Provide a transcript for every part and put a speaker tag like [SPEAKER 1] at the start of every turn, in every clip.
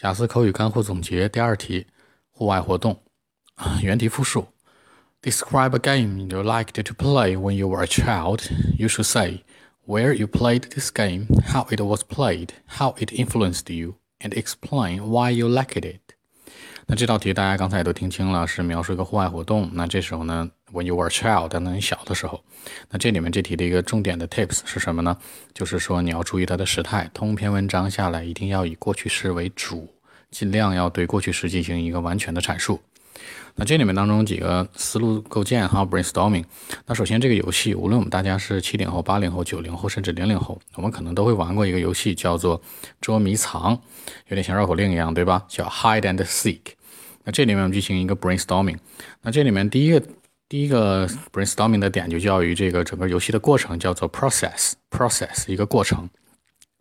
[SPEAKER 1] 雅思口语干货总结第二题，户外活动，原题复述。Describe a game you liked to play when you were a child. You should say where you played this game, how it was played, how it influenced you, and explain why you liked it. 那这道题大家刚才也都听清了，是描述一个户外活动。那这时候呢 ，when you were a child，当你小的时候。那这里面这题的一个重点的 tips 是什么呢？就是说你要注意它的时态，通篇文章下来一定要以过去式为主，尽量要对过去式进行一个完全的阐述。那这里面当中几个思路构建哈，brainstorming。那首先这个游戏，无论我们大家是七零后、八零后、九零后，甚至零零后，我们可能都会玩过一个游戏，叫做捉迷藏，有点像绕口令一样，对吧？叫 hide and seek。那这里面我们进行一个 brainstorming。那这里面第一个第一个 brainstorming 的点就叫于这个整个游戏的过程叫做 process，process 一个过程。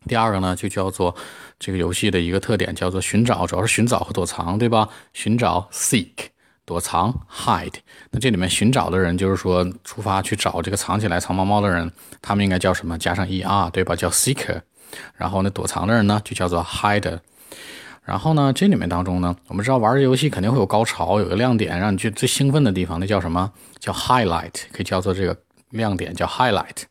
[SPEAKER 1] 第二个呢就叫做这个游戏的一个特点叫做寻找，主要是寻找和躲藏，对吧？寻找 seek，躲藏 hide。那这里面寻找的人就是说出发去找这个藏起来藏猫猫的人，他们应该叫什么？加上 er，对吧？叫 seeker。然后呢躲藏的人呢就叫做 hide。然后呢，这里面当中呢，我们知道玩这游戏肯定会有高潮，有个亮点，让你去最兴奋的地方，那叫什么？叫 highlight，可以叫做这个亮点，叫 highlight。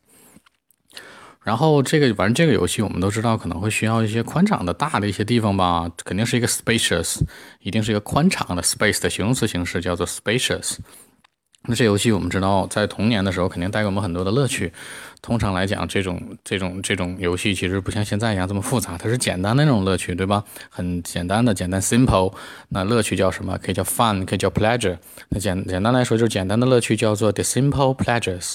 [SPEAKER 1] 然后这个玩这个游戏，我们都知道可能会需要一些宽敞的大的一些地方吧，肯定是一个 spacious，一定是一个宽敞的 space 的形容词形式，叫做 spacious。那这游戏我们知道，在童年的时候肯定带给我们很多的乐趣。通常来讲，这种这种这种游戏其实不像现在一样这么复杂，它是简单的那种乐趣，对吧？很简单的，简单 simple。那乐趣叫什么？可以叫 fun，可以叫 pleasure。那简简单来说，就是简单的乐趣叫做 the simple pleasures。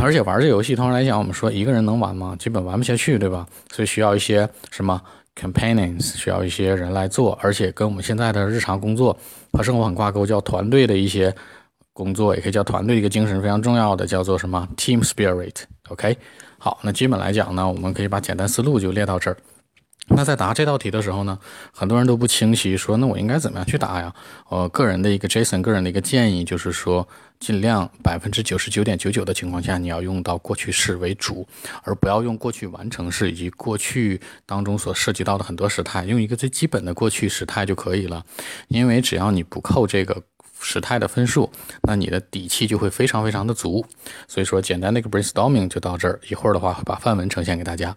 [SPEAKER 1] 而且玩这游戏，通常来讲，我们说一个人能玩吗？基本玩不下去，对吧？所以需要一些什么 companions，需要一些人来做，而且跟我们现在的日常工作和生活很挂钩，叫团队的一些。工作也可以叫团队一个精神非常重要的，叫做什么 team spirit。OK，好，那基本来讲呢，我们可以把简单思路就列到这儿。那在答这道题的时候呢，很多人都不清晰，说那我应该怎么样去答呀？呃个人的一个 Jason 个人的一个建议就是说，尽量百分之九十九点九九的情况下，你要用到过去式为主，而不要用过去完成式以及过去当中所涉及到的很多时态，用一个最基本的过去时态就可以了。因为只要你不扣这个。时态的分数，那你的底气就会非常非常的足。所以说，简单的一个 brainstorming 就到这儿。一会儿的话，会把范文呈现给大家。